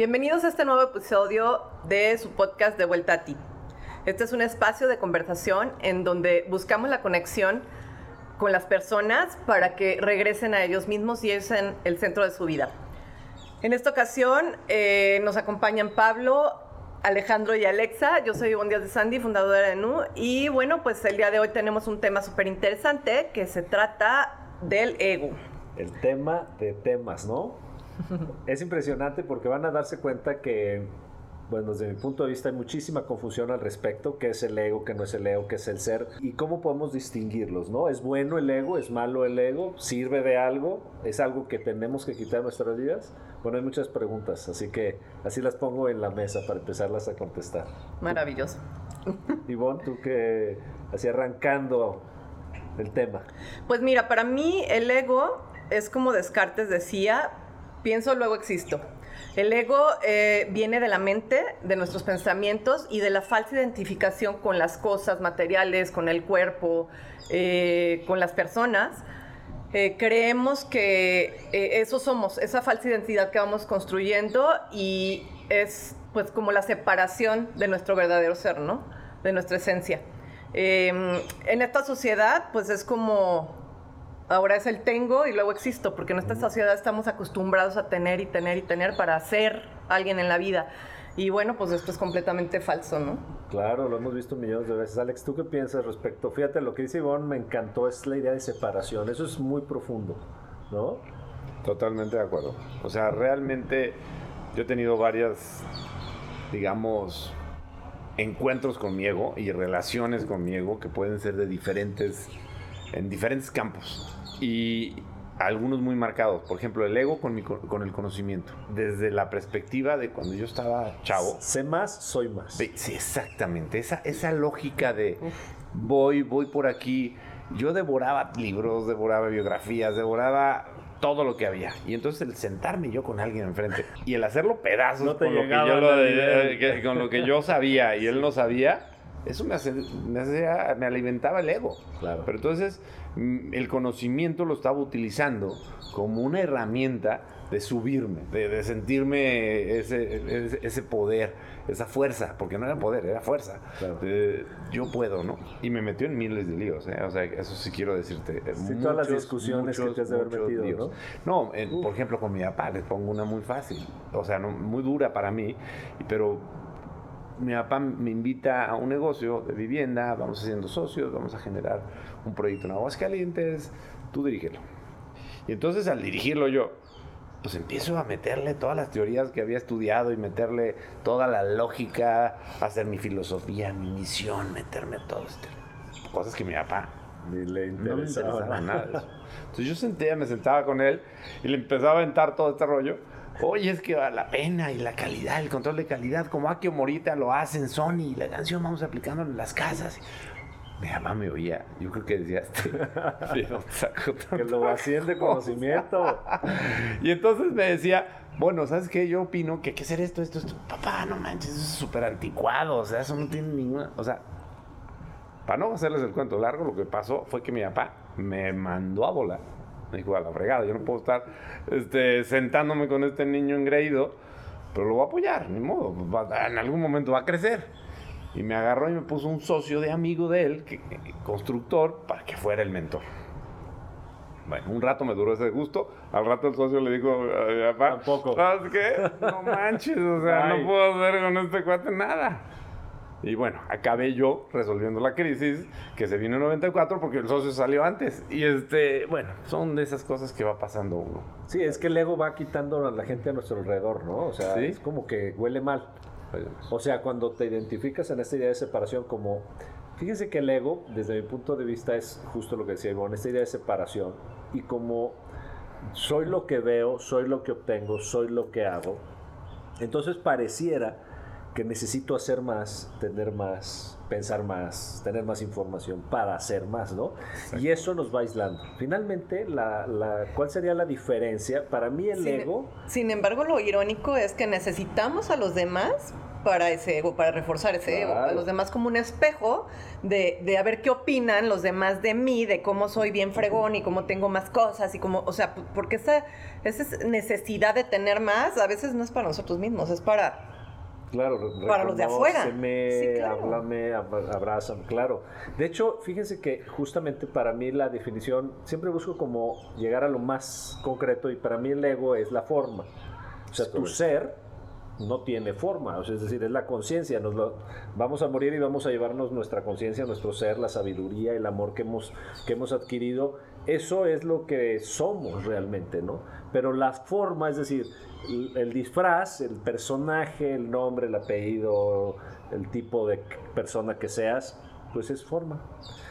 Bienvenidos a este nuevo episodio de su podcast De Vuelta a ti. Este es un espacio de conversación en donde buscamos la conexión con las personas para que regresen a ellos mismos y es en el centro de su vida. En esta ocasión eh, nos acompañan Pablo, Alejandro y Alexa. Yo soy Ivonne Díaz de Sandy, fundadora de NU. Y bueno, pues el día de hoy tenemos un tema súper interesante que se trata del ego. El tema de temas, ¿no? es impresionante porque van a darse cuenta que bueno, desde mi punto de vista hay muchísima confusión al respecto, qué es el ego, qué no es el ego, qué es el ser y cómo podemos distinguirlos, ¿no? ¿Es bueno el ego? ¿Es malo el ego? ¿Sirve de algo? ¿Es algo que tenemos que quitar nuestras vidas? Bueno, hay muchas preguntas, así que así las pongo en la mesa para empezarlas a contestar. Maravilloso. Ivonne, tú que así arrancando el tema. Pues mira, para mí el ego es como Descartes decía, pienso luego existo. El ego eh, viene de la mente, de nuestros pensamientos y de la falsa identificación con las cosas materiales, con el cuerpo, eh, con las personas. Eh, creemos que eso somos, esa falsa identidad que vamos construyendo y es pues como la separación de nuestro verdadero ser, ¿no? De nuestra esencia. en esta sociedad pues es como ahora es el tengo y luego existo, porque en esta sociedad estamos acostumbrados a tener y tener y tener para ser alguien en la vida. Y bueno, pues esto es completamente falso, ¿no? Claro, lo hemos visto millones de veces. Alex, ¿tú qué piensas respecto? Fíjate, lo que dice Ivonne me encantó, es la idea de separación. Eso es muy profundo, ¿no? Totalmente de acuerdo. O sea, realmente yo he tenido varias, digamos, encuentros con mi ego y relaciones con mi ego que pueden ser de diferentes, en diferentes campos y algunos muy marcados. Por ejemplo, el ego con, con el conocimiento. Desde la perspectiva de cuando yo estaba chavo. Sé más, soy más. Sí, exactamente. Esa, esa lógica de voy, voy por aquí. Yo devoraba libros, devoraba biografías, devoraba todo lo que había. Y entonces el sentarme yo con alguien enfrente y el hacerlo pedazos con, lo que yo con lo que yo sabía y él no sabía, eso me, me, hacía, me alimentaba el ego. Claro. Pero entonces el conocimiento lo estaba utilizando como una herramienta de subirme, de, sentirme ese, ese, poder, esa fuerza, porque no era poder, era fuerza. yo puedo, ¿no? Y me metió en miles de líos, ¿eh? o sea, eso sí quiero decirte. Sí, todas las discusiones que te has de haber metido, ¿no? No, por ejemplo, con mi papá, les pongo una muy fácil, o sea, no, muy dura para mí, pero mi papá me invita a un negocio de vivienda, vamos haciendo socios, vamos a generar un proyecto en Aguascalientes, tú dirígelo. Y entonces al dirigirlo yo, pues empiezo a meterle todas las teorías que había estudiado y meterle toda la lógica, hacer mi filosofía, mi misión, meterme todo esto. Cosas que mi papá Ni le interesaba. no me nada de eso. Entonces yo senté, me sentaba con él y le empezaba a aventar todo este rollo Oye, es que la pena y la calidad, el control de calidad, como Akio Morita lo hacen Sony, la canción vamos aplicando en las casas. Mi mamá me oía, yo creo que decía, este, que lo hacían de conocimiento. y entonces me decía, bueno, ¿sabes qué? Yo opino que hay que hacer esto, esto, esto. Papá, no manches, eso es súper anticuado, o sea, eso no tiene ninguna, o sea, para no hacerles el cuento largo, lo que pasó fue que mi papá me mandó a volar me dijo, a la fregada, yo no puedo estar este, sentándome con este niño engreído, pero lo voy a apoyar, ni modo, en algún momento va a crecer. Y me agarró y me puso un socio de amigo de él, que, constructor, para que fuera el mentor. Bueno, un rato me duró ese gusto. Al rato el socio le dijo a papá, Tampoco. ¿sabes qué? No manches, o sea, no puedo hacer con este cuate nada. Y bueno, acabé yo resolviendo la crisis que se vino en 94 porque el socio salió antes. Y este, bueno, son de esas cosas que va pasando uno. Sí, es que el ego va quitando a la gente a nuestro alrededor, ¿no? O sea, es como que huele mal. O sea, cuando te identificas en esta idea de separación como... Fíjense que el ego, desde mi punto de vista, es justo lo que decía Ivonne, esta idea de separación. Y como soy lo que veo, soy lo que obtengo, soy lo que hago, entonces pareciera que necesito hacer más, tener más, pensar más, tener más información para hacer más, ¿no? Y eso nos va aislando. Finalmente, la, la, ¿cuál sería la diferencia? Para mí el ego... Sin embargo, lo irónico es que necesitamos a los demás para ese ego, para reforzar ese ego. A los demás como un espejo de, de, a ver qué opinan los demás de mí, de cómo soy bien fregón y cómo tengo más cosas y cómo, o sea, porque esa, esa necesidad de tener más a veces no es para nosotros mismos, es para... Claro, para los de afuera. Sí, claro. háblame, abrázame, claro. De hecho, fíjense que justamente para mí la definición, siempre busco como llegar a lo más concreto y para mí el ego es la forma. O sea, tu ser no tiene forma, o sea, es decir, es la conciencia, vamos a morir y vamos a llevarnos nuestra conciencia, nuestro ser, la sabiduría, el amor que hemos, que hemos adquirido, eso es lo que somos realmente, ¿no? Pero la forma, es decir, el disfraz, el personaje, el nombre, el apellido, el tipo de persona que seas, pues es forma.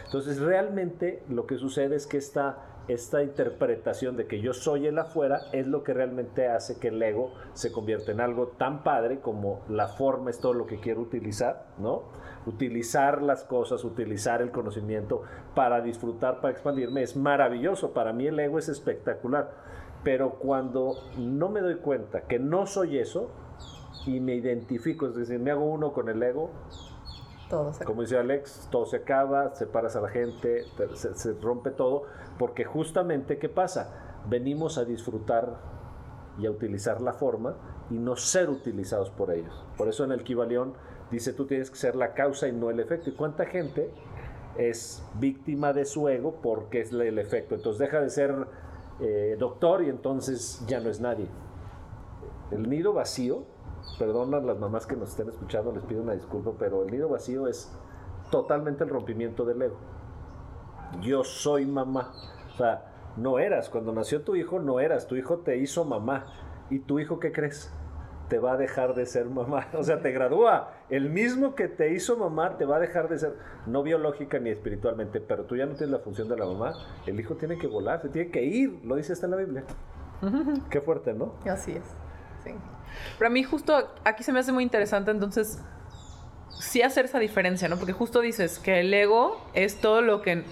Entonces realmente lo que sucede es que esta esta interpretación de que yo soy el afuera es lo que realmente hace que el ego se convierta en algo tan padre como la forma es todo lo que quiero utilizar, ¿no? Utilizar las cosas, utilizar el conocimiento para disfrutar, para expandirme, es maravilloso. Para mí el ego es espectacular. Pero cuando no me doy cuenta que no soy eso y me identifico, es decir, me hago uno con el ego, como dice Alex, todo se acaba, separas a la gente, se, rompe todo, porque justamente, ¿qué pasa? Venimos a disfrutar y a utilizar la forma y no ser utilizados por ellos. Por eso en el Kibalión dice, tú tienes que ser la causa y no el efecto. ¿Y cuánta gente es víctima de su ego porque es el efecto? Entonces deja de ser eh, doctor y entonces ya no es nadie. El nido vacío perdonan las mamás que nos estén escuchando, les pido una disculpa, pero el nido vacío es totalmente el rompimiento del ego. Yo soy mamá. O sea, no eras. Cuando nació tu hijo, no eras. Tu hijo te hizo mamá. ¿Y tu hijo qué crees? Te va a dejar de ser mamá. O sea, te gradúa. El mismo que te hizo mamá te va a dejar de ser, no biológica ni espiritualmente, pero tú ya no tienes la función de la mamá. El hijo tiene que volar, se tiene que ir. Lo dice hasta en la Biblia. Qué fuerte, ¿no? Así es. Sí. Pero a mí justo aquí se me hace muy interesante, entonces, sí hacer esa diferencia, ¿no? Porque justo dices que el ego es todo lo que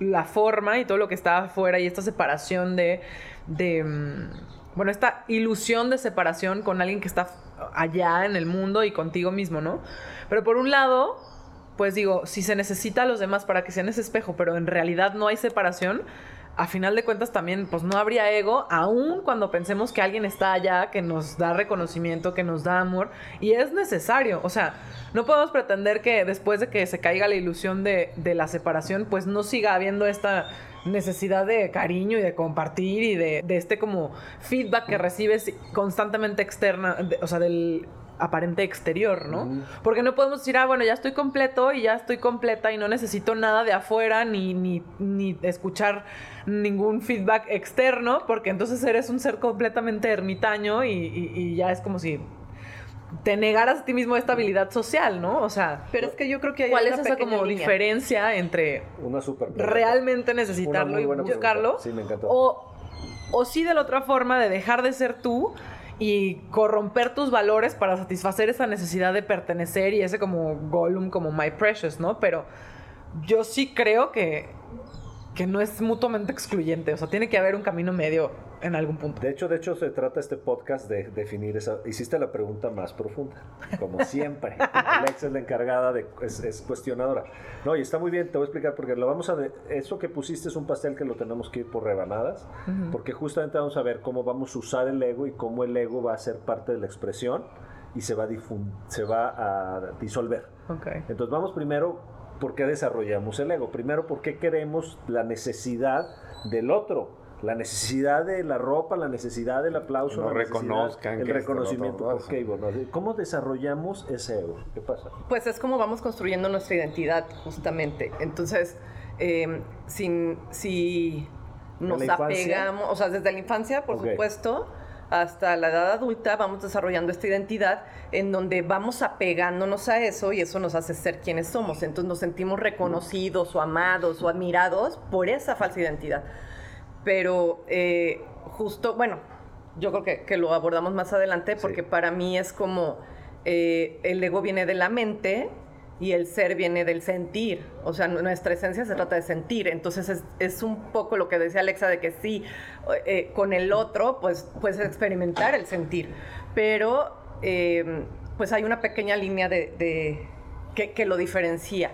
la forma y todo lo que está afuera y esta separación de, de mm, bueno, esta ilusión de separación con alguien que está allá en el mundo y contigo mismo, ¿no? Pero por un lado, pues digo, si se necesita a los demás para que sean ese espejo, pero en realidad no hay separación, a final de cuentas también pues no habría ego, aun cuando pensemos que alguien está allá, que nos da reconocimiento, que nos da amor, y es necesario, o sea, no podemos pretender que después de que se caiga la ilusión de, la separación, pues no siga habiendo esta necesidad de cariño y de compartir y de, de este como feedback que recibes constantemente externa, o sea, del aparente exterior, ¿no? Porque no podemos decir, ah, bueno, ya estoy completo y ya estoy completa y no necesito nada de afuera ni, ni, ni escuchar ningún feedback externo, porque entonces eres un ser completamente ermitaño y, ya es como si te negaras a ti mismo esta habilidad social, ¿no? O sea, pero es que yo creo que hay ¿cuál es esa como diferencia entre una super realmente necesitarlo y buscarlo? Sí, me encantó. O, o sí de la otra forma de dejar de ser tú y corromper tus valores para satisfacer esa necesidad de pertenecer y ese como Gollum, como My Precious, ¿no? Pero yo sí creo que que no es mutuamente excluyente, o sea, tiene que haber un camino medio en algún punto. De hecho, de hecho se trata este podcast de definir esa. Hiciste la pregunta más profunda, como siempre. Alex es la encargada de es, cuestionadora. No, y está muy bien. Te voy a explicar porque lo vamos a de, eso que pusiste es un pastel que lo tenemos que ir por rebanadas, porque justamente vamos a ver cómo vamos a usar el ego y cómo el ego va a ser parte de la expresión y se va a se va a disolver. Okay. Entonces vamos primero ¿por qué desarrollamos el ego? Primero, porque queremos la necesidad del otro, la necesidad de la ropa, la necesidad del aplauso, no reconozcan el reconocimiento. ¿Cómo desarrollamos ese ego? ¿Qué pasa? Pues es como vamos construyendo nuestra identidad, justamente. Entonces, eh, sin, si nos apegamos, o sea, desde la infancia, por supuesto hasta la edad adulta vamos desarrollando esta identidad en donde vamos apegándonos a eso y eso nos hace ser quienes somos. Entonces nos sentimos reconocidos o amados o admirados por esa falsa identidad. Pero eh, justo, bueno, yo creo que, lo abordamos más adelante porque para mí es como eh, el ego viene de la mente y el ser viene del sentir. O sea, nuestra esencia se trata de sentir. Entonces es, un poco lo que decía Alexa de que sí, eh, con el otro, pues puedes experimentar el sentir. Pero em, pues hay una pequeña línea de, que, lo diferencia.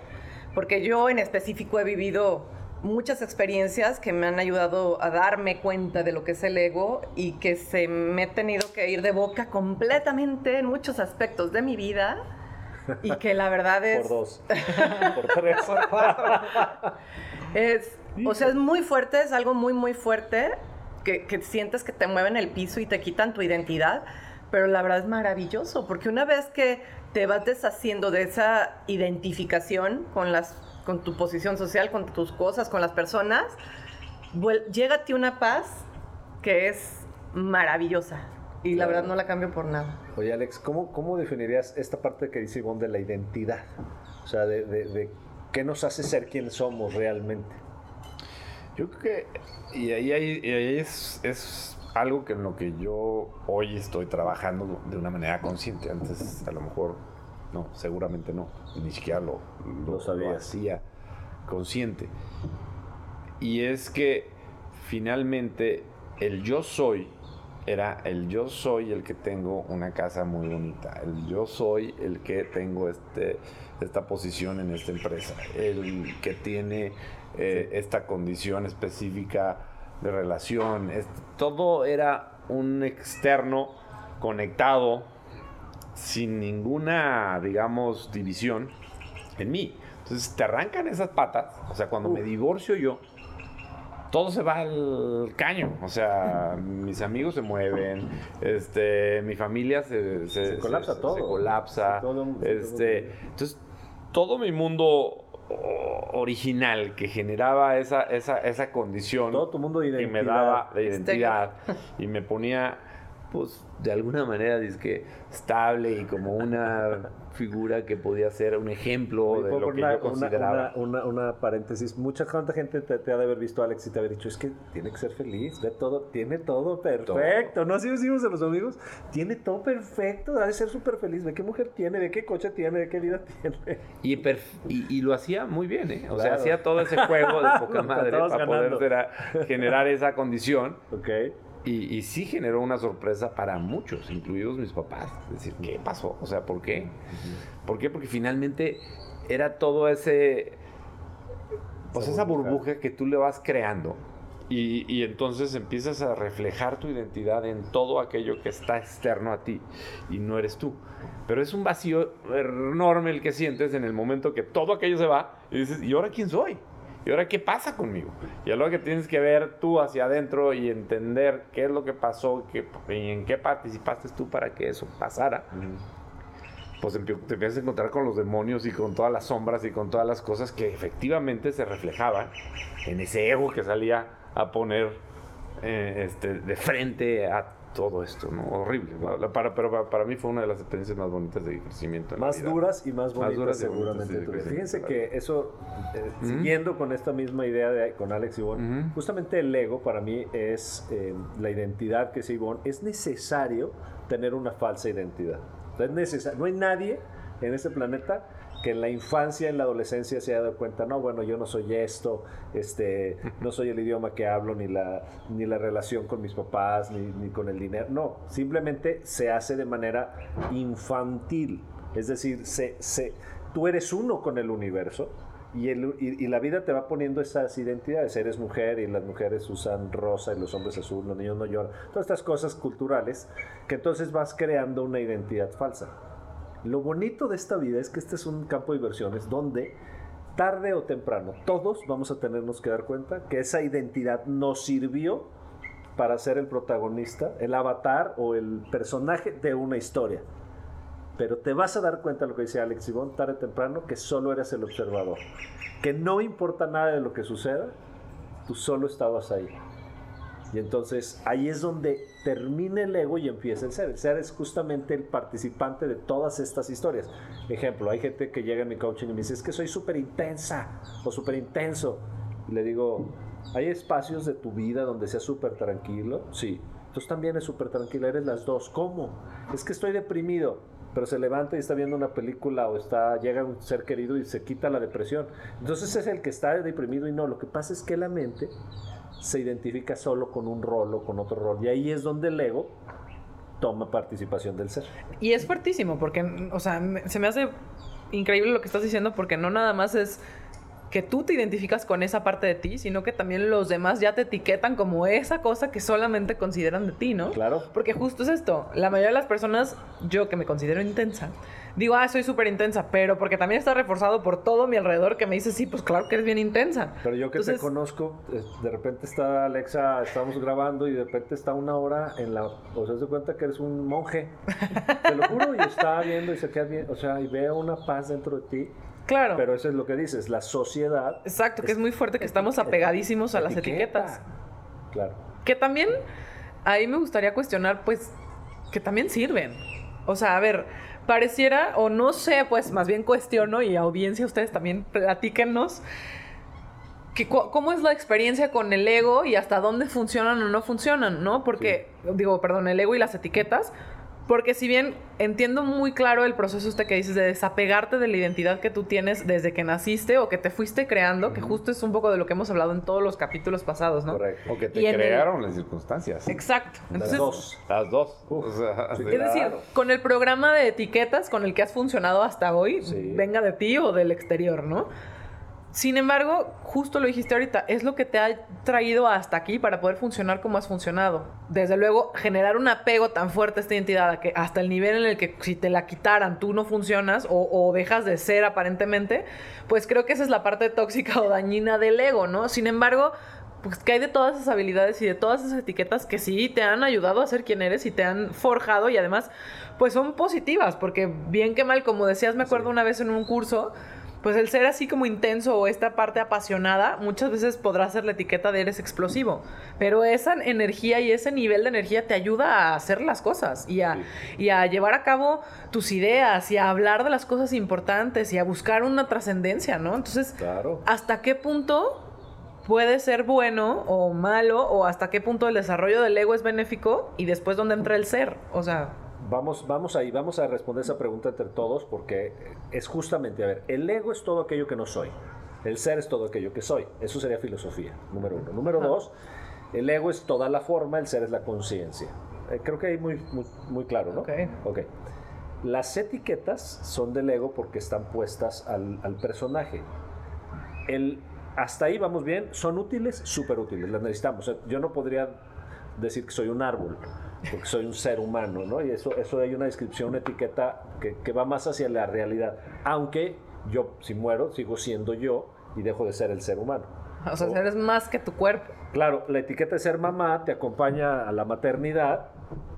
Porque yo en específico he vivido muchas experiencias que me han ayudado a darme cuenta de lo que es el ego y que se me he tenido que ir de boca completamente en muchos aspectos de mi vida y que la verdad es... Por dos. por tres. por cuatro. es, o sea, es muy fuerte, es algo muy, muy fuerte que, que sientes que te mueven el piso y te quitan tu identidad, pero la verdad es maravilloso porque una vez que te vas deshaciendo de esa identificación con las con tu posición social, con tus cosas, con las personas, llega a ti una paz que es maravillosa. Y la verdad no la cambio por nada. Oye, Alex, ¿cómo, cómo definirías esta parte que dice Ivonne de la identidad? O sea, de, de, qué nos hace ser quienes somos realmente. Yo creo que, y ahí, ahí es, es, algo que en lo que yo hoy estoy trabajando de una manera consciente. Antes a lo mejor no, seguramente no. Ni siquiera lo, lo, sabía. hacía consciente. Y es que finalmente el yo soy era el yo soy el que tengo una casa muy bonita, el yo soy el que tengo este, esta posición en esta empresa, el que tiene eh, esta condición específica de relación, todo era un externo conectado sin ninguna, digamos, división en mí. Entonces te arrancan esas patas, o sea, cuando me divorcio yo, todo se va al caño. O sea, mis amigos se mueven, este, mi familia se, se, colapsa todo. Se colapsa. este, entonces, todo mi mundo original que generaba esa, esa, esa condición todo tu mundo de identidad. que me daba de identidad y me ponía pues de alguna manera dice que estable y como una figura que podía ser un ejemplo de lo que yo consideraba. Una, una, paréntesis, mucha gente te, ha de haber visto Alex y te haber dicho, es que tiene que ser feliz, ve todo, tiene todo perfecto, ¿no? Así decimos a los amigos, tiene todo perfecto, ha de ser súper feliz, ve qué mujer tiene, ve qué coche tiene, ve qué vida tiene. Y, y, lo hacía muy bien, ¿eh? O sea, hacía todo ese juego de poca madre para poder generar esa condición. Ok. Y, sí generó una sorpresa para muchos, incluidos mis papás. Es decir, ¿qué pasó? O sea, ¿por qué? ¿Por qué? Porque finalmente era todo ese... Pues esa burbuja que tú le vas creando. Y, y, entonces empiezas a reflejar tu identidad en todo aquello que está externo a ti y no eres tú. Pero es un vacío enorme el que sientes en el momento que todo aquello se va y dices, ¿y ahora quién soy? ¿Y ahora qué pasa conmigo? Y es lo que tienes que ver tú hacia adentro y entender qué es lo que pasó y en qué participaste tú para que eso pasara. Pues te empiezas a encontrar con los demonios y con todas las sombras y con todas las cosas que efectivamente se reflejaban en ese ego que salía a poner eh, este, de frente a todo esto, ¿no? Horrible. Para, pero para, mí fue una de las experiencias más bonitas de crecimiento. más duras y más bonitas seguramente. Fíjense que eso, eh, siguiendo con esta misma idea de, con Alex y Ivonne, justamente el ego para mí es eh, la identidad que es Ivonne, es necesario tener una falsa identidad. es necesario, no hay nadie en este planeta que en la infancia, en la adolescencia se haya dado cuenta, no, bueno, yo no soy esto, este, no soy el idioma que hablo, ni la, ni la relación con mis papás, ni, con el dinero. No, simplemente se hace de manera infantil. Es decir, se, se, tú eres uno con el universo y, el, y, la vida te va poniendo esas identidades. Eres mujer y las mujeres usan rosa y los hombres azul, los niños no lloran. Todas estas cosas culturales que entonces vas creando una identidad falsa. Lo bonito de esta vida es que este es un campo de diversiones donde tarde o temprano todos vamos a tenernos que dar cuenta que esa identidad nos sirvió para ser el protagonista, el avatar o el personaje de una historia. Pero te vas a dar cuenta, lo que dice Alex tarde o temprano, que solo eres el observador. Que no importa nada de lo que suceda, tú solo estabas ahí. Y entonces ahí es donde termina el ego y empieza el ser. El ser es justamente el participante de todas estas historias. Ejemplo, hay gente que llega a mi coaching y me dice, es que soy súper intensa o súper intenso. Le digo, ¿hay espacios de tu vida donde seas súper tranquilo? Sí. Entonces también es súper tranquila, eres las dos. ¿Cómo? Es que estoy deprimido pero se levanta y está viendo una película o está llega un ser querido y se quita la depresión. Entonces es el que está deprimido y no, lo que pasa es que la mente se identifica solo con un rol o con otro rol. Y ahí es donde el ego toma participación del ser. Y es fuertísimo, porque, o sea, se me hace increíble lo que estás diciendo, porque no nada más es que tú te identificas con esa parte de ti, sino que también los demás ya te etiquetan como esa cosa que solamente consideran de ti, ¿no? Claro. Porque justo es esto, la mayoría de las personas, yo que me considero intensa, digo, ah, soy súper intensa, pero porque también está reforzado por todo mi alrededor que me dice, sí, pues claro que eres bien intensa. Pero yo que te conozco, eh, de repente está Alexa, estamos grabando y de repente está una hora en la... O sea, se cuenta que eres un monje. Te lo juro, y está viendo y se queda bien, o sea, y veo una paz dentro de ti Claro. Pero eso es lo que dices, la sociedad. Exacto, que es muy fuerte que estamos apegadísimos a las etiquetas. Claro. Que también ahí me gustaría cuestionar, pues, que también sirven. O sea, a ver, pareciera, o no sé, pues más bien cuestiono y audiencia, ustedes también platíquennos. Que, ¿Cómo es la experiencia con el ego y hasta dónde funcionan o no funcionan, no? Porque, digo, perdón, el ego y las etiquetas, porque si bien entiendo muy claro el proceso este que dices de desapegarte de la identidad que tú tienes desde que naciste o que te fuiste creando, que justo es un poco de lo que hemos hablado en todos los capítulos pasados, ¿no? Correcto. O que te crearon las circunstancias. Exacto. las dos. Las dos. es decir, con el programa de etiquetas con el que has funcionado hasta hoy, venga de ti o del exterior, ¿no? Sin embargo, justo lo dijiste ahorita, es lo que te ha traído hasta aquí para poder funcionar como has funcionado. Desde luego, generar un apego tan fuerte a esta identidad, que hasta el nivel en el que si te la quitaran tú no funcionas o, dejas de ser aparentemente, pues creo que esa es la parte tóxica o dañina del ego, ¿no? Sin embargo, pues que hay de todas esas habilidades y de todas esas etiquetas que sí te han ayudado a ser quien eres y te han forjado y además pues son positivas, porque bien que mal, como decías, me acuerdo una vez en un curso, pues el ser así como intenso o esta parte apasionada, muchas veces podrá ser la etiqueta de eres explosivo, pero esa energía y ese nivel de energía te ayuda a hacer las cosas y a, y a llevar a cabo tus ideas y a hablar de las cosas importantes y a buscar una trascendencia, ¿no? Entonces, ¿hasta qué punto puede ser bueno o malo o hasta qué punto el desarrollo del ego es benéfico y después dónde entra el ser? O sea... Vamos, vamos ahí, vamos a responder esa pregunta entre todos porque es justamente, a ver, el ego es todo aquello que no soy, el ser es todo aquello que soy, eso sería filosofía, número uno. Número dos, el ego es toda la forma, el ser es la conciencia. Eh, creo que ahí muy, muy, muy claro, ¿no? Ok. Ok. Las etiquetas son del ego porque están puestas al, al personaje. El, hasta ahí vamos bien, son útiles, súper útiles, las necesitamos. yo no podría decir que soy un árbol porque soy un ser humano, ¿no? Y eso, eso hay una descripción, una etiqueta que, que va más hacia la realidad. Aunque yo, si muero, sigo siendo yo y dejo de ser el ser humano. O sea, eres más que tu cuerpo. Claro, la etiqueta de ser mamá te acompaña a la maternidad,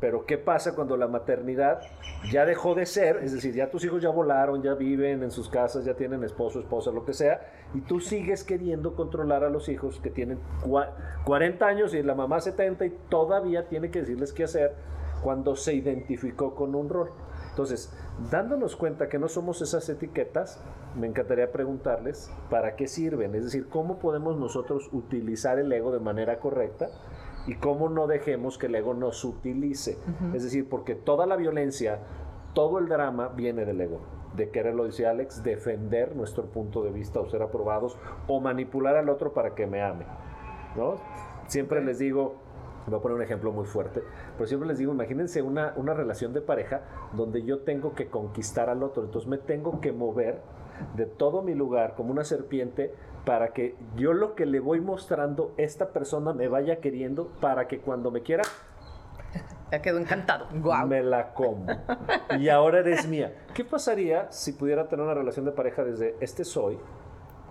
pero ¿qué pasa cuando la maternidad ya dejó de ser? Es decir, ya tus hijos ya volaron, ya viven en sus casas, ya tienen esposo, esposa, lo que sea, y tú sigues queriendo controlar a los hijos que tienen 40 años y la mamá 70 y todavía tiene que decirles qué hacer cuando se identificó con un rol. Entonces, dándonos cuenta que no somos esas etiquetas, me encantaría preguntarles para qué sirven, es decir, cómo podemos nosotros utilizar el ego de manera correcta y cómo no dejemos que el ego nos utilice. Es decir, porque toda la violencia, todo el drama viene del ego. De querer, lo dice Alex, defender nuestro punto de vista o ser aprobados o manipular al otro para que me ame. ¿no? Siempre les digo, voy a poner un ejemplo muy fuerte, pero siempre les digo, imagínense una, una relación de pareja donde yo tengo que conquistar al otro, entonces me tengo que mover de todo mi lugar como una serpiente para que yo lo que le voy mostrando, esta persona me vaya queriendo para que cuando me quiera... Ya quedó encantado. Me la como. Y ahora eres mía. ¿Qué pasaría si pudiera tener una relación de pareja desde este soy,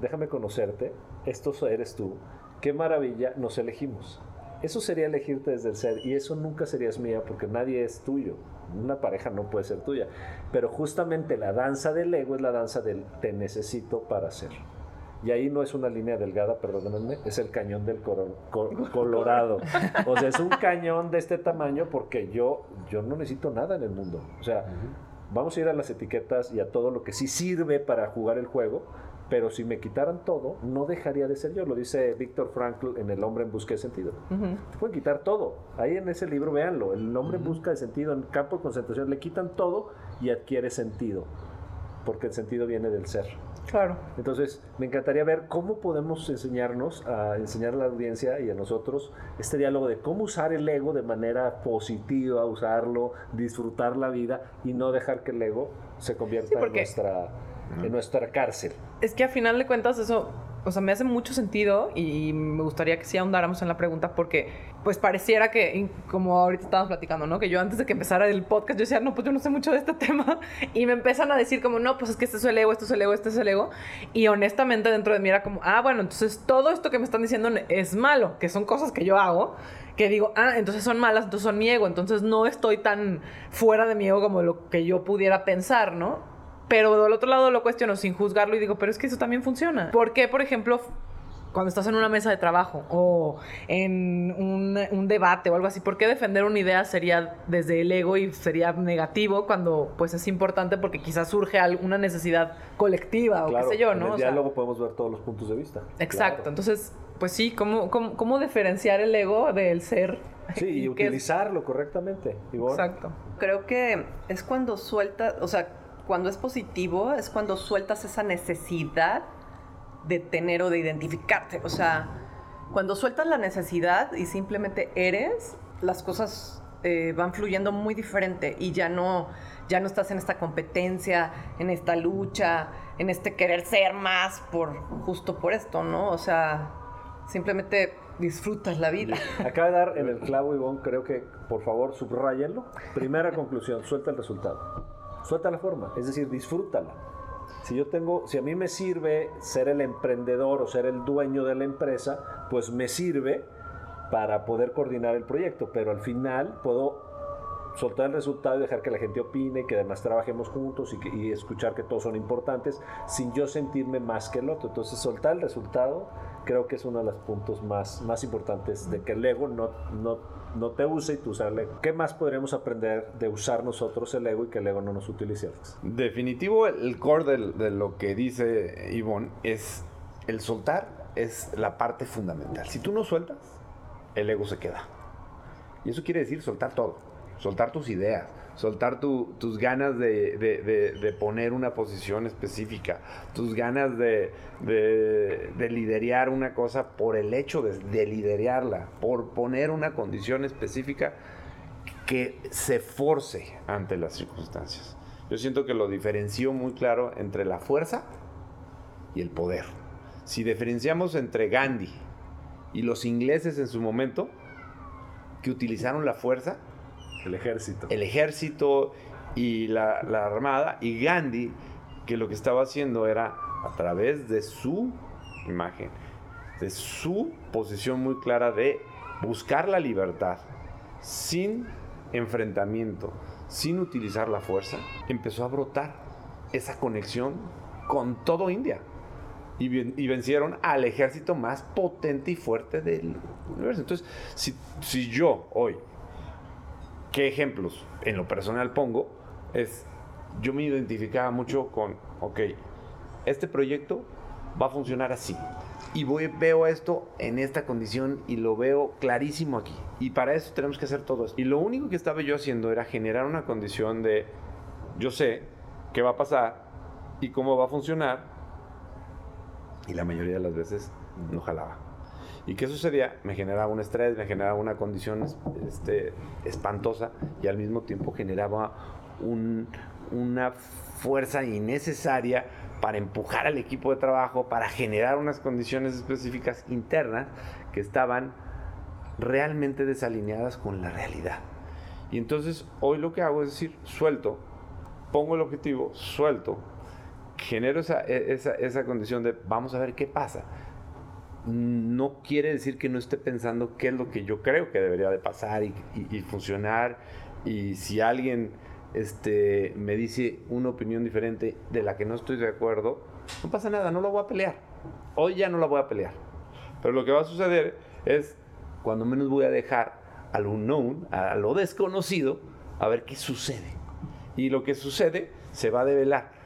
déjame conocerte, esto eres tú, qué maravilla, nos elegimos? Eso sería elegirte desde el ser y eso nunca serías mía porque nadie es tuyo. Una pareja no puede ser tuya. Pero justamente la danza del ego es la danza del te necesito para ser. Y ahí no es una línea delgada, perdónenme, es el cañón del Colorado. O sea, es un cañón de este tamaño porque yo, yo no necesito nada en el mundo. O sea, vamos a ir a las etiquetas y a todo lo que sí sirve para jugar el juego, pero si me quitaran todo, no dejaría de ser yo. Lo dice Víctor Frankl en El hombre en busca de sentido. Te pueden quitar todo. Ahí en ese libro, véanlo. El hombre en busca de sentido, en campo de concentración, le quitan todo y adquiere sentido. Porque el sentido viene del ser. Claro. Entonces, me encantaría ver cómo podemos enseñarnos a enseñar a la audiencia y a nosotros este diálogo de cómo usar el ego de manera positiva, usarlo, disfrutar la vida y no dejar que el ego se convierta en, nuestra, en nuestra cárcel. Es que a final de cuentas eso o sea, me hace mucho sentido y me gustaría que sí ahondáramos en la pregunta porque, pues pareciera que, como ahorita estábamos platicando, ¿no? Que yo antes de que empezara el podcast, yo decía, no, pues yo no sé mucho de este tema. Y me empiezan a decir como, no, pues es que este es el ego, este es el ego, este es el ego. Y honestamente dentro de mí era como, ah, bueno, entonces todo esto que me están diciendo es malo, que son cosas que yo hago que digo, ah, entonces son malas, entonces son mi ego, entonces no estoy tan fuera de mi ego como lo que yo pudiera pensar, ¿no? Pero del otro lado lo cuestiono sin juzgarlo y digo, pero es que eso también funciona. ¿Por qué, por ejemplo, cuando estás en una mesa de trabajo o en un, debate o algo así, ¿por qué defender una idea sería desde el ego y sería negativo cuando pues es importante porque quizás surge alguna necesidad colectiva o qué sé yo, ¿no? En el diálogo podemos ver todos los puntos de vista. Exacto, entonces, pues sí, ¿cómo, cómo, diferenciar el ego del ser? Sí, y, utilizarlo correctamente. Exacto. Creo que es cuando suelta, o sea, cuando es positivo es cuando sueltas esa necesidad de tener o de identificarte. O sea, cuando sueltas la necesidad y simplemente eres, las cosas eh, van fluyendo muy diferente y ya no, ya no estás en esta competencia, en esta lucha, en este querer ser más por justo por esto, ¿no? O sea, simplemente disfrutas la vida. Acaba de dar en el clavo, Ivonne, creo que por favor subrayenlo. Primera conclusión, suelta el resultado suelta la forma, es decir, disfrútala. Si yo tengo, si a mí me sirve ser el emprendedor o ser el dueño de la empresa, pues me sirve para poder coordinar el proyecto, pero al final puedo soltar el resultado y dejar que la gente opine, que además trabajemos juntos y, escuchar que todos son importantes sin yo sentirme más que el otro. Entonces soltar el resultado creo que es uno de los puntos más, más importantes de que el ego no, no no te use y tú usas el ego. ¿Qué más podríamos aprender de usar nosotros el ego y que el ego no nos utilice? Definitivo, el core de, lo que dice Ivonne es el soltar es la parte fundamental. Si tú no sueltas, el ego se queda. Y eso quiere decir soltar todo, soltar tus ideas, soltar tus ganas de, poner una posición específica, tus ganas de, de, liderear una cosa por el hecho de, liderearla, por poner una condición específica que se force ante las circunstancias. Yo siento que lo diferenció muy claro entre la fuerza y el poder. Si diferenciamos entre Gandhi y los ingleses en su momento, que utilizaron la fuerza, el ejército. El ejército y la, armada. Y Gandhi, que lo que estaba haciendo era, a través de su imagen, de su posición muy clara de buscar la libertad sin enfrentamiento, sin utilizar la fuerza, empezó a brotar esa conexión con todo India. Y, vencieron al ejército más potente y fuerte del universo. Entonces, si yo hoy ¿Qué ejemplos en lo personal pongo? Es, yo me identificaba mucho con, ok, este proyecto va a funcionar así. Y voy, veo esto en esta condición y lo veo clarísimo aquí. Y para eso tenemos que hacer todo esto. Y lo único que estaba yo haciendo era generar una condición de, yo sé qué va a pasar y cómo va a funcionar. Y la mayoría de las veces no jalaba. ¿Y qué sucedía? Me generaba un estrés, me generaba una condición este, espantosa y al mismo tiempo generaba una fuerza innecesaria para empujar al equipo de trabajo, para generar unas condiciones específicas internas que estaban realmente desalineadas con la realidad. Y entonces hoy lo que hago es decir, suelto, pongo el objetivo, suelto, genero esa, esa, esa condición de vamos a ver qué pasa no quiere decir que no esté pensando qué es lo que yo creo que debería de pasar y, funcionar. Y si alguien este, me dice una opinión diferente de la que no estoy de acuerdo, no pasa nada, no la voy a pelear. Hoy ya no la voy a pelear. Pero lo que va a suceder es, cuando menos voy a dejar al unknown, a lo desconocido, a ver qué sucede. Y lo que sucede se va a develar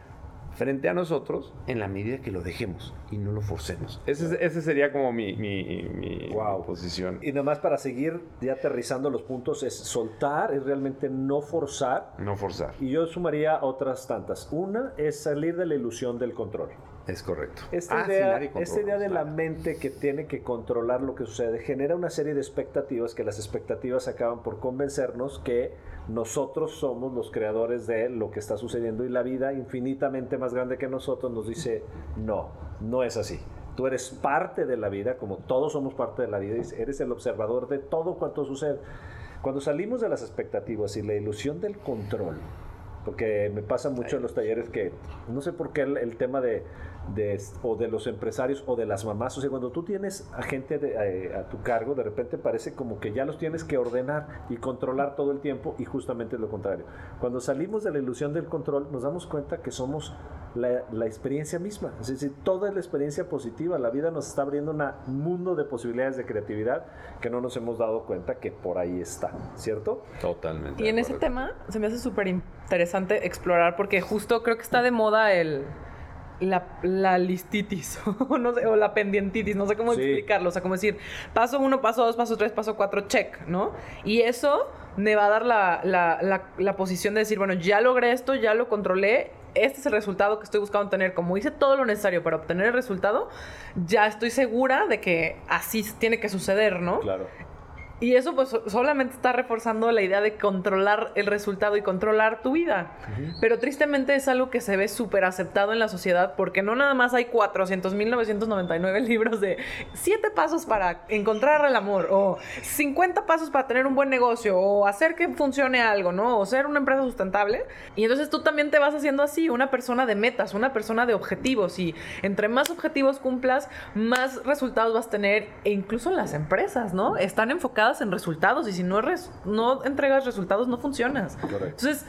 frente a nosotros en la medida que lo dejemos y no lo forcemos. Ese, sería como mi, mi, posición. Y nada más para seguir ya aterrizando los puntos es soltar, es realmente no forzar. No forzar. Y yo sumaría otras tantas. Una es salir de la ilusión del control. Es correcto. Esta, Ah, idea, esta idea de controla, la claro. mente que tiene que controlar lo que sucede genera una serie de expectativas que las expectativas acaban por convencernos que nosotros somos los creadores de lo que está sucediendo y la vida infinitamente más grande que nosotros nos dice no, no es así. Tú eres parte de la vida, como todos somos parte de la vida, y eres el observador de todo cuanto sucede. Cuando salimos de las expectativas y la ilusión del control, porque me pasa mucho en los talleres que no sé por qué el, el tema de, de- o de los empresarios o de las mamás, o sea, cuando tú tienes a gente de- eh, a tu cargo, de repente parece como que ya los tienes que ordenar y controlar todo el tiempo y justamente es lo contrario. Cuando salimos de la ilusión del control, nos damos cuenta que somos la, la experiencia misma, es decir, toda es la experiencia positiva, la vida nos está abriendo un mundo de posibilidades de creatividad que no nos hemos dado cuenta que por ahí está, ¿cierto? Totalmente. Y en ese tema se me hace súper interesante explorar porque justo creo que está de moda el la, la listitis o, no sé, o la pendientitis, no sé cómo Sí. explicarlo. O sea, como decir, paso uno, paso dos, paso tres, paso cuatro, check, ¿no? Y eso me va a dar la, la- la- la posición de decir, bueno, ya logré esto, ya lo controlé. Este es el resultado que estoy buscando tener. Como hice todo lo necesario para obtener el resultado, ya estoy segura de que así tiene que suceder, ¿no? Claro. Y eso pues so- solamente está reforzando la idea de controlar el resultado y controlar tu vida. Pero tristemente es algo que se ve súper aceptado en la sociedad porque no nada más hay 400.999 libros de 7 pasos para encontrar el amor o 50 pasos para tener un buen negocio o hacer que funcione algo, ¿no? O ser una empresa sustentable. Y entonces tú también te vas haciendo así, una persona de metas, una persona de objetivos y entre más objetivos cumplas, más resultados vas a tener e incluso las empresas, ¿no? Están enfocadas en resultados y si no, res- no entregas resultados no funcionas. Correcto. Entonces,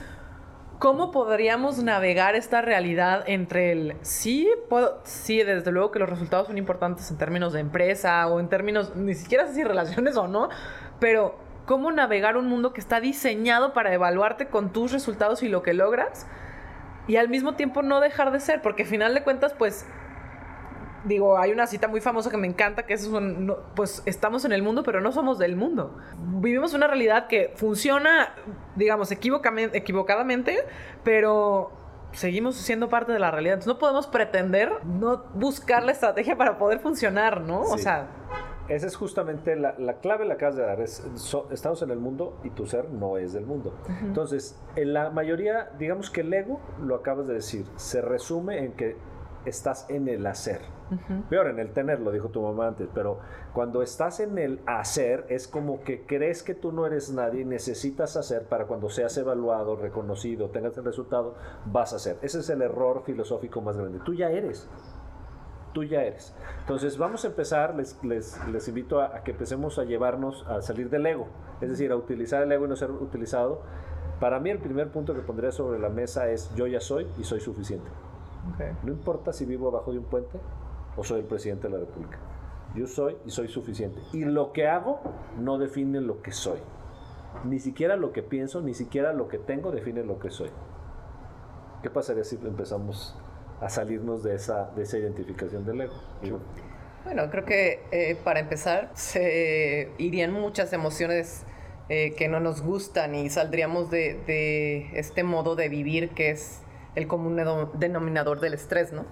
¿cómo podríamos navegar esta realidad entre el sí, puedo, sí, desde luego que los resultados son importantes en términos de empresa o en términos, ni siquiera sé si relaciones o no, pero cómo navegar un mundo que está diseñado para evaluarte con tus resultados y lo que logras y al mismo tiempo no dejar de ser, porque al final de cuentas, pues digo, hay una cita muy famosa que me encanta, que es un, no- pues estamos en el mundo, pero no somos del mundo. Vivimos una realidad que funciona, digamos, equivocadamente, pero seguimos siendo parte de la realidad. Entonces no podemos pretender no buscar la estrategia para poder funcionar, ¿no? O sea, Esa es justamente la, la clave la acabas de dar. Es, so- estamos en el mundo y tu ser no es del mundo. Entonces, en la mayoría, digamos que el ego, lo acabas de decir, se resume en que estás en el hacer. Peor en el tener, lo dijo tu mamá antes, pero cuando estás en el hacer es como que crees que tú no eres nadie y necesitas hacer para cuando seas evaluado, reconocido, tengas el resultado, vas a hacer. Ese es el error filosófico más grande. Tú ya eres tú ya eres. Entonces vamos a empezar, les, les, les invito a, a que empecemos a llevarnos a salir del ego, es decir, a utilizar el ego y no ser utilizado. Para mí el primer punto que pondría sobre la mesa es yo ya soy y soy suficiente. No importa si vivo abajo de un puente o soy el presidente de la República. Yo soy y soy suficiente. Y lo que hago no define lo que soy. Ni siquiera lo que pienso, ni siquiera lo que tengo define lo que soy. ¿Qué pasaría si empezamos a salirnos de esa, de esa identificación del ego? Bueno, creo que eh, para empezar se irían muchas emociones eh, que no nos gustan y saldríamos de, de este modo de vivir que es el común denominador del estrés, ¿no?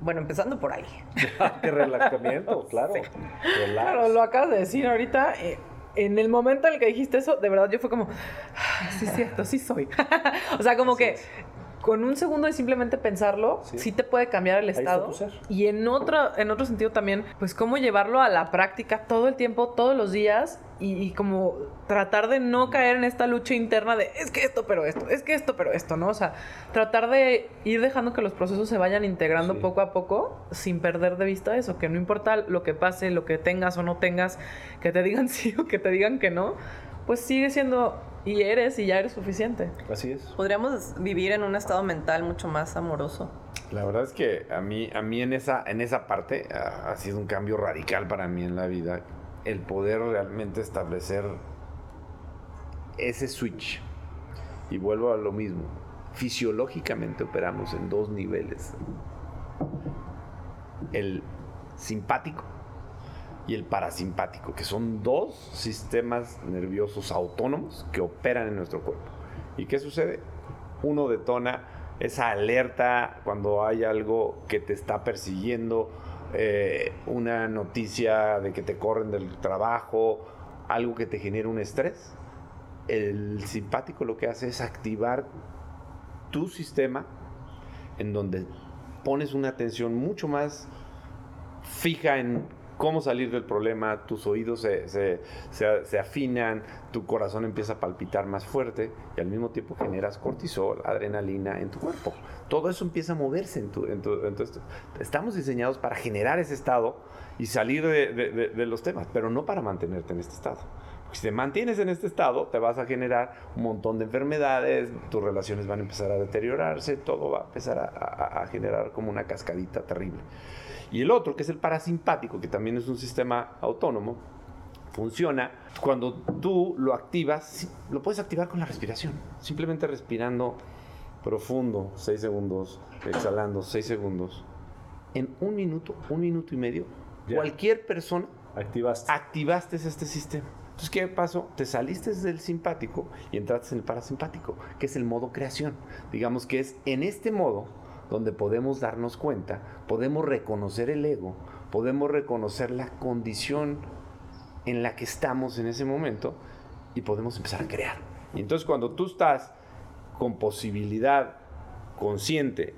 Bueno, empezando por ahí. ¡Qué relajamiento! Claro. Relax. Claro, lo acabas de decir ahorita. eh, en el momento en el que dijiste eso, de verdad yo fue como, "Ah, sí es cierto, sí soy. o sea, como que con un segundo de simplemente pensarlo, Sí. sí, te puede cambiar el estado. Y en otro, en otro sentido también, pues cómo llevarlo a la práctica todo el tiempo, todos los días, y, y como tratar de no caer en esta lucha interna de es que esto, pero esto, es que esto, pero esto, ¿no? O sea, tratar de ir dejando que los procesos se vayan integrando Sí. poco a poco sin perder de vista eso, que no importa lo que pase, lo que tengas o no tengas, que te digan sí o que te digan que no, pues sigue siendo y eres y ya eres suficiente. Así es. Podríamos vivir en un estado mental mucho más amoroso. La verdad es que a mí, a mí en, esa, en esa parte ah, ha sido un cambio radical para mí en la vida. El poder realmente establecer ese switch. Y vuelvo a lo mismo. Fisiológicamente operamos en dos niveles. El simpático y el parasimpático, que son dos sistemas nerviosos autónomos que operan en nuestro cuerpo. ¿Y qué sucede? Uno detona esa alerta cuando hay algo que te está persiguiendo, eh, una noticia de que te corren del trabajo, algo que te genera un estrés. El simpático lo que hace es activar tu sistema en donde pones una atención mucho más fija en cómo salir del problema, tus oídos se, afinan, tu corazón empieza a palpitar más fuerte y al mismo tiempo generas cortisol, adrenalina en tu cuerpo. Todo eso empieza a moverse en tu... En estamos diseñados para generar ese estado y salir de, los temas, pero no para mantenerte en este estado. si te mantienes en este estado, te vas a generar un montón de enfermedades, tus relaciones van a empezar a deteriorarse, todo va a empezar a generar como una cascadita terrible. Y el otro, que es el parasimpático, que también es un sistema autónomo, funciona cuando tú lo activas, lo puedes activar con la respiración. Simplemente respirando profundo, 6 segundos, exhalando 6 segundos. En un minuto, un minuto y medio, cualquier persona activaste. activaste este sistema. Entonces, ¿qué pasó? Te saliste del simpático y entraste en el parasimpático, que es el modo creación. Digamos que es en este modo donde podemos darnos cuenta, podemos reconocer el ego, podemos reconocer la condición en la que estamos en ese momento y podemos empezar a crear. Y entonces cuando tú estás con posibilidad consciente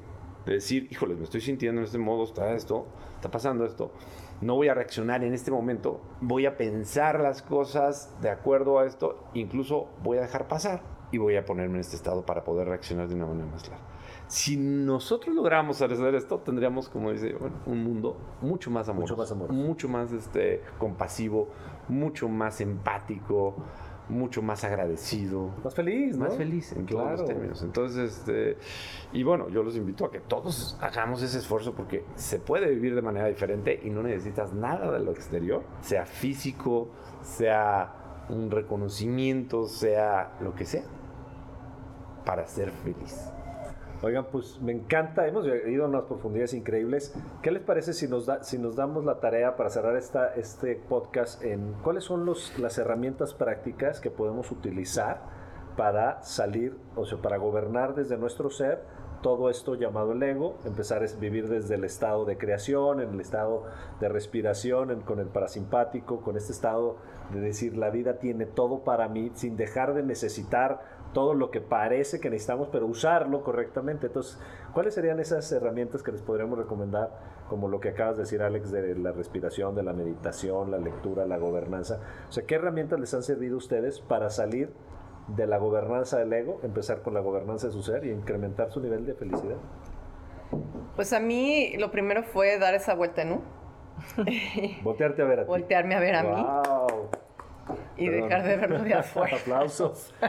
de decir, híjole, me estoy sintiendo en este modo, está esto, está pasando esto, no voy a reaccionar en este momento, voy a pensar las cosas de acuerdo a esto, incluso voy a dejar pasar y voy a ponerme en este estado para poder reaccionar de una manera más clara. Si nosotros logramos hacer esto, tendríamos, como dice, un mundo mucho más amoroso, mucho más, mucho más este, compasivo, mucho más empático, mucho más agradecido. Más feliz, Más feliz en todos los términos. Entonces, este, y bueno, yo los invito a que todos hagamos ese esfuerzo porque se puede vivir de manera diferente y no necesitas nada de lo exterior, sea físico, sea un reconocimiento, sea lo que sea, para ser feliz. Oigan, pues me encanta, hemos ido a unas profundidades increíbles. ¿Qué les parece si nos, da, si nos damos la tarea para cerrar esta, este podcast en cuáles son los, las herramientas prácticas que podemos utilizar para salir, o sea, para gobernar desde nuestro ser todo esto llamado el ego, empezar a vivir desde el estado de creación, en el estado de respiración, con el parasimpático, con este estado de decir la vida tiene todo para mí, sin dejar de necesitar todo lo que parece que necesitamos, pero usarlo correctamente. Entonces, ¿cuáles serían esas herramientas que les podríamos recomendar, como lo que acabas de decir, Alex, de la respiración, de la meditación, la lectura, la gobernanza? O sea, ¿qué herramientas les han servido a ustedes para salir de la gobernanza del ego, empezar con la gobernanza de su ser y incrementar su nivel de felicidad? Pues a mí lo primero fue dar esa vuelta en U. Voltearte a ver a ti. Voltearme a ver a mí. Y dejar de verlo de afuera. Aplausos.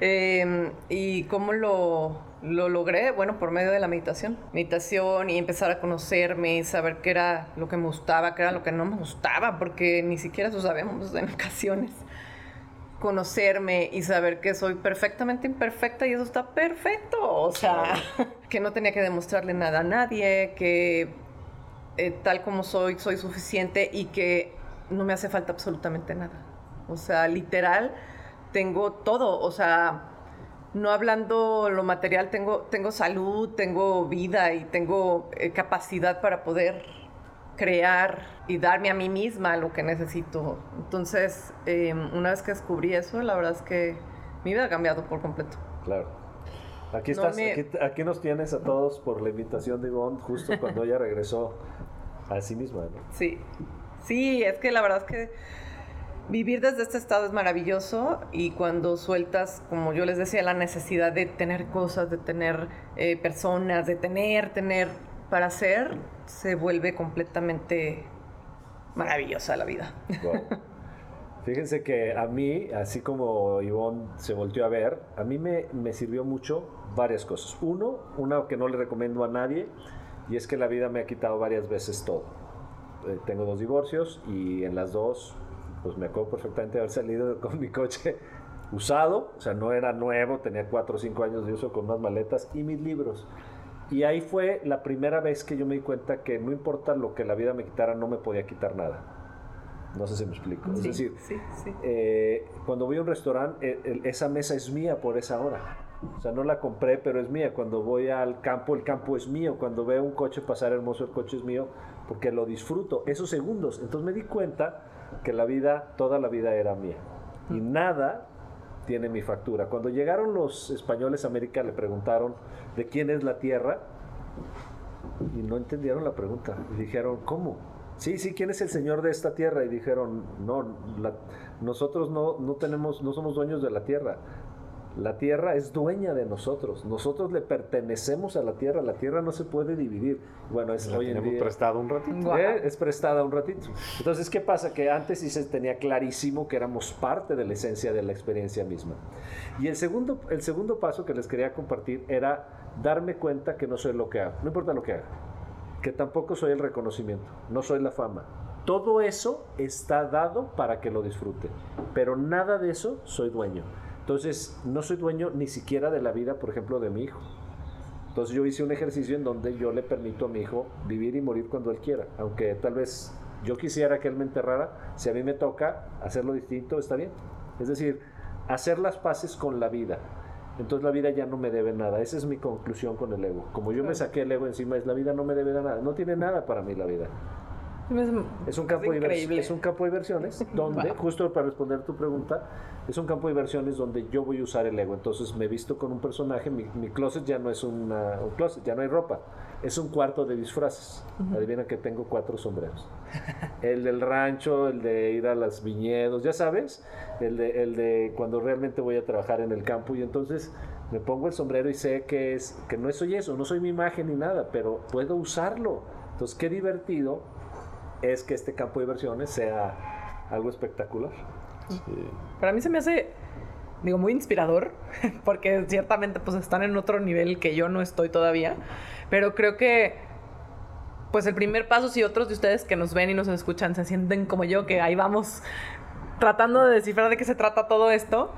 Em, ¿Y cómo lo, lo, logré? Bueno, por medio de la meditación. Meditación y empezar a conocerme y saber qué era lo que me gustaba, qué era lo que no me gustaba, porque ni siquiera eso sabemos en ocasiones. Conocerme y saber que soy perfectamente imperfecta y eso está perfecto. O sea, que no tenía que demostrarle nada a nadie, que eh, tal como soy, soy suficiente y que no me hace falta absolutamente nada. O sea, literal tengo todo, o sea, no hablando lo material, tengo, tengo salud, tengo vida y tengo eh, capacidad para poder crear y darme a mí misma lo que necesito. Entonces, em, una vez que descubrí eso, la verdad es que mi vida ha cambiado por completo. Claro. Aquí, estás, aquí, nos tienes a todos por la invitación de Ivonne, justo cuando ella regresó a sí misma. ¿no? Sí, sí, es que la verdad es que Vivir desde este estado es maravilloso y cuando sueltas, como yo les decía, la necesidad de tener cosas, de tener eh, personas, de tener, tener para hacer, se vuelve completamente maravillosa la vida. Fíjense que a mí, así como Ivonne se volvió a ver, a mí me, me sirvió mucho varias cosas. Uno, una que no le recomiendo a nadie, y es que la vida me ha quitado varias veces todo. Eh, tengo dos divorcios y en las dos pues me acuerdo perfectamente de haber salido con mi coche usado, o sea, no era nuevo, tenía 4 o 5 años de uso con unas maletas y mis libros. Y ahí fue la primera vez que yo me di cuenta que no importa lo que la vida me quitara, no me podía quitar nada. No sé si me explico. es decir, eh, cuando voy a un restaurante, esa mesa es mía por esa hora. O sea, no la compré, pero es mía. Cuando voy al campo, el campo es mío. Cuando veo un coche pasar hermoso, el coche es mío, porque lo disfruto. Esos segundos. Entonces me di cuenta que la vida, toda la vida era mía. Y nada tiene mi factura. Cuando llegaron los españoles a América, le preguntaron de quién es la tierra y no entendieron la pregunta. Y dijeron, ¿cómo? Sí, sí, ¿quién es el señor de esta tierra? Y dijeron, no, nosotros no, no tenemos, no somos dueños de la tierra. La tierra es dueña de nosotros. Nosotros le pertenecemos a la tierra. La tierra no se puede dividir. Bueno, es hoy en día. prestado un ratito. ¿Eh? Es prestada un ratito. Entonces, ¿qué pasa? Que antes sí se tenía clarísimo que éramos parte de la esencia de la experiencia misma. Y el segundo, el segundo paso que les quería compartir era darme cuenta que no soy lo que hago. No importa lo que haga. Que tampoco soy el reconocimiento. No soy la fama. Todo eso está dado para que lo disfrute. Pero nada de eso soy dueño. Entonces, no soy dueño ni siquiera de la vida, por ejemplo, de mi hijo. Entonces yo hice un ejercicio en donde yo le permito a mi hijo vivir y morir cuando él quiera, aunque tal vez yo quisiera que él me enterrara, si a mí me toca hacerlo distinto, está bien. Es decir, hacer las paces con la vida. Entonces la vida ya no me debe nada. Esa es mi conclusión con el ego. Como yo me saqué el ego encima, es la vida no me debe nada. No tiene nada para mí la vida. Es un campo, de, es un campo de versiones donde, justo para responder tu pregunta, es un campo de diversiones donde yo voy a usar el ego. Entonces me visto con un personaje, mi, closet ya no es un closet, ya no hay ropa, es un cuarto de disfraces. Adivina que tengo cuatro sombreros. El del rancho, el de ir a las viñedos, ya sabes, el de, el de cuando realmente voy a trabajar en el campo y entonces me pongo el sombrero y sé que, es, que no soy eso, no soy mi imagen ni nada, pero puedo usarlo. Entonces qué divertido es que este campo de diversiones sea algo espectacular. Para mí se me hace, digo, muy inspirador, porque ciertamente pues están en otro nivel que yo no estoy todavía, pero creo que pues el primer paso, si otros de ustedes que nos ven y nos escuchan se sienten como yo, que ahí vamos tratando de descifrar de qué se trata todo esto,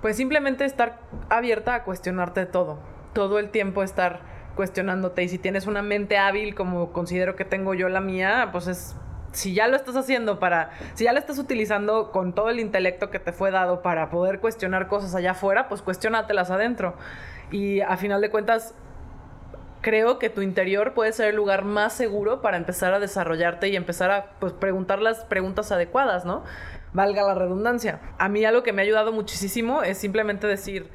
pues simplemente estar abierta a cuestionarte todo, todo el tiempo estar cuestionándote y si tienes una mente hábil como considero que tengo yo la mía, pues es si ya lo estás haciendo para, si ya lo estás utilizando con todo el intelecto que te fue dado para poder cuestionar cosas allá afuera, pues cuestionatelas adentro. Y a final de cuentas, creo que tu interior puede ser el lugar más seguro para empezar a desarrollarte y empezar a pues, preguntar las preguntas adecuadas, ¿no? Valga la redundancia. A mí algo que me ha ayudado muchísimo es simplemente decir,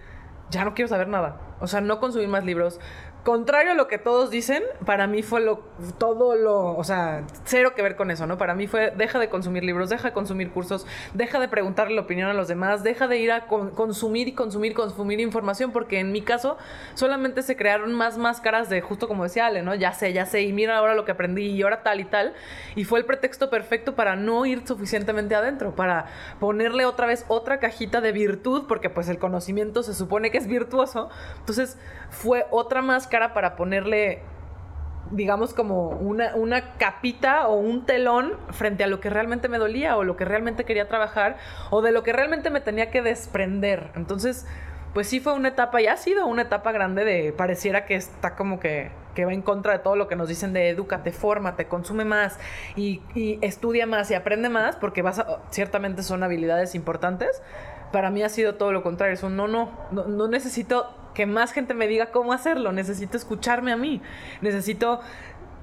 ya no quiero saber nada. O sea, no consumir más libros, contrario a lo que todos dicen, para mí fue lo, todo lo, o sea, cero que ver con eso, ¿no? Para mí fue, deja de consumir libros, deja de consumir cursos, deja de preguntarle la opinión a los demás, deja de ir a consumir y consumir, consumir información, porque en mi caso solamente se crearon más máscaras de, justo como decía Ale, ¿no? Ya sé, ya sé, y mira ahora lo que aprendí y ahora tal y tal, y fue el pretexto perfecto para no ir suficientemente adentro, para ponerle otra vez otra cajita de virtud, porque pues el conocimiento se supone que es virtuoso, entonces fue otra máscara para ponerle, digamos, como una, una capita o un telón frente a lo que realmente me dolía o lo que realmente quería trabajar o de lo que realmente me tenía que desprender. Entonces, pues sí fue una etapa y ha sido una etapa grande de pareciera que está como que, que va en contra de todo lo que nos dicen de edúcate, fórmate, consume más y, y estudia más y aprende más porque vas ciertamente son habilidades importantes. Para mí ha sido todo lo contrario, eso no, no, no, no necesito que más gente me diga cómo hacerlo, necesito escucharme a mí, necesito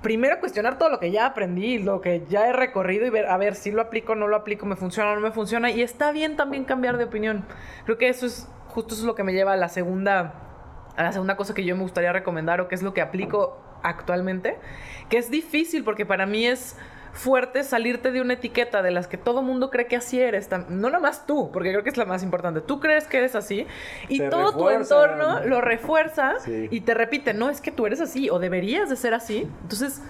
primero cuestionar todo lo que ya aprendí, lo que ya he recorrido y ver, a ver si lo aplico o no lo aplico, me funciona o no me funciona. Y está bien también cambiar de opinión. Creo que eso es, justo eso es lo que me lleva a la segunda, a la segunda cosa que yo me gustaría recomendar o que es lo que aplico actualmente, que es difícil porque para mí es fuerte salirte de una etiqueta de las que todo mundo cree que así eres. No nomás tú, porque creo que es la más importante. Tú crees que eres así y todo tu entorno lo refuerza y te repite, no, es que tú eres así o deberías de ser así. Entonces,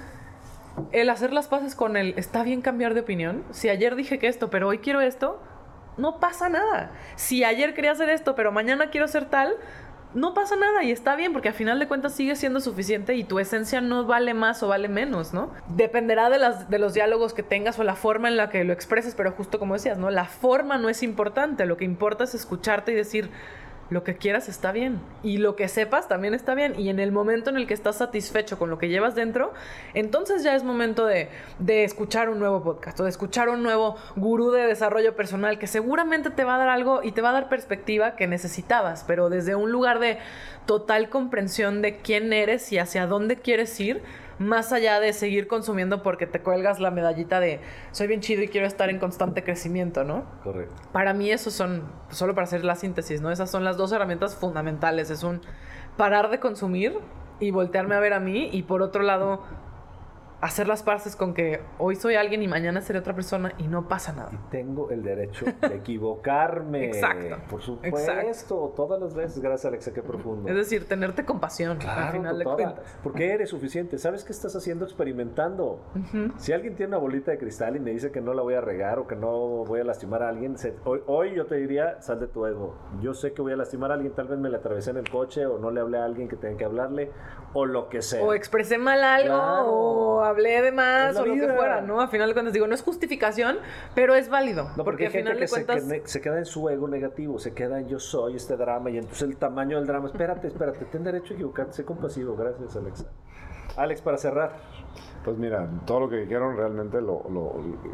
el hacer las paces con él, está bien cambiar de opinión. Si ayer dije que esto, pero hoy quiero esto, no pasa nada. Si ayer quería hacer esto, pero mañana quiero ser tal, no pasa nada y está bien porque al final de cuentas sigue siendo suficiente y tu esencia no vale más o vale menos, ¿no? Dependerá de, las, de los diálogos que tengas o la forma en la que lo expreses, pero justo como decías, ¿no? La forma no es importante, lo que importa es escucharte y decir, lo que quieras está bien. Y lo que sepas también está bien. Y en el momento en el que estás satisfecho con lo que llevas dentro, entonces ya es momento de, de escuchar un nuevo podcast o de escuchar un nuevo gurú de desarrollo personal que seguramente te va a dar algo y te va a dar perspectiva que necesitabas, pero desde un lugar de total comprensión de quién eres y hacia dónde quieres ir más allá de seguir consumiendo porque te cuelgas la medallita de soy bien chido y quiero estar en constante crecimiento, ¿no? Correcto. Para mí esos son, solo para hacer la síntesis, ¿no? Esas son las dos herramientas fundamentales. Es un parar de consumir y voltearme a ver a mí y por otro lado hacer las paces con que hoy soy alguien y mañana seré otra persona y no pasa nada. Y tengo el derecho de equivocarme. Exacto. Por supuesto. Todas las veces. Gracias, Alexa, qué profundo. Es decir, tenerte compasión al final de cuentas. Porque eres suficiente. ¿Sabes qué estás haciendo experimentando? Si alguien tiene una bolita de cristal y me dice que no la voy a regar o que no voy a lastimar a alguien, hoy, hoy, yo te diría, sal de tu ego. Yo sé que voy a lastimar a alguien, tal vez me le atravesé en el coche o no le hablé a alguien que tenga que hablarle o lo que sea. O expresé mal algo o hablé de más o lo que fuera, ¿no? A final de cuentas, digo, no es justificación, pero es válido. No, porque, hay gente que se, queda en su ego negativo, se queda en yo soy este drama y entonces el tamaño del drama. Espérate, espérate, ten derecho a equivocarte, sé compasivo. Gracias, Alexa. Alex, para cerrar. Pues mira, todo lo que dijeron realmente lo,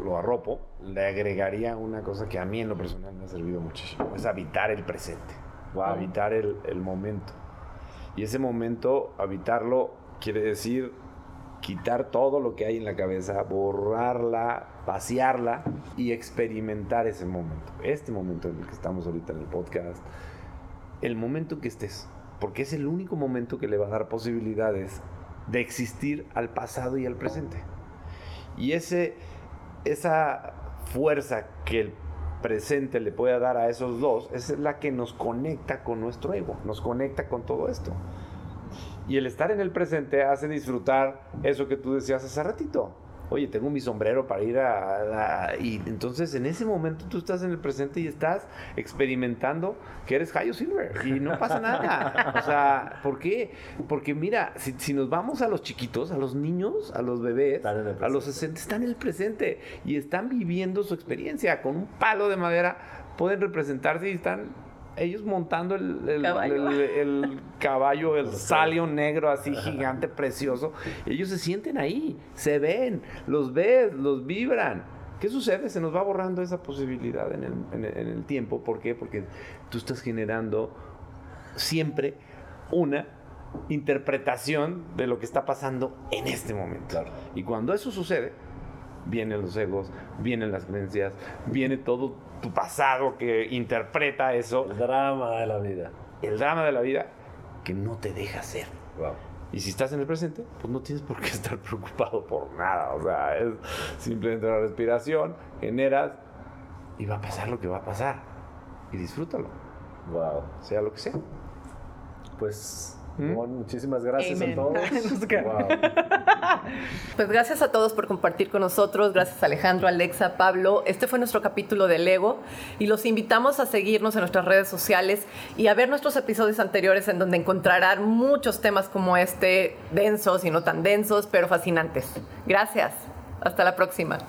lo, arropo. Le agregaría una cosa que a mí en lo personal me ha servido muchísimo. Es habitar el presente. Habitar el, el momento. Y ese momento, habitarlo, quiere decir quitar todo lo que hay en la cabeza, borrarla, vaciarla y experimentar ese momento. Este momento en el que estamos ahorita en el podcast, el momento que estés, porque es el único momento que le va a dar posibilidades de existir al pasado y al presente. Y ese, esa fuerza que el presente le puede dar a esos dos es la que nos conecta con nuestro ego, nos conecta con todo esto. Y el estar en el presente hace disfrutar eso que tú decías hace ratito. Oye, tengo mi sombrero para ir a, Y entonces en ese momento tú estás en el presente y estás experimentando que eres Hayo Silver y no pasa nada. O sea, ¿por qué? Porque mira, si, nos vamos a los chiquitos, a los niños, a los bebés, a los 60, están en el presente y están viviendo su experiencia. Con un palo de madera pueden representarse y están ellos montando el, el caballo, el, salio negro así gigante, precioso. Ellos se sienten ahí, se ven, los ves, los vibran. ¿Qué sucede? Se nos va borrando esa posibilidad en el, en el tiempo. ¿Por qué? Porque tú estás generando siempre una interpretación de lo que está pasando en este momento. Y cuando eso sucede, vienen los egos, vienen las creencias, viene todo tu pasado que interpreta eso. El drama de la vida. El drama de la vida que no te deja ser. Y si estás en el presente, pues no tienes por qué estar preocupado por nada. O sea, es simplemente la respiración, generas y va a pasar lo que va a pasar. Y disfrútalo. Wow. Sea lo que sea. Pues Muchísimas gracias a todos. pues gracias a todos por compartir con nosotros. Gracias Alejandro, Alexa, Pablo. Este fue nuestro capítulo del ego y los invitamos a seguirnos en nuestras redes sociales y a ver nuestros episodios anteriores en donde encontrarán muchos temas como este, densos y no tan densos, pero fascinantes. Gracias. Hasta la próxima.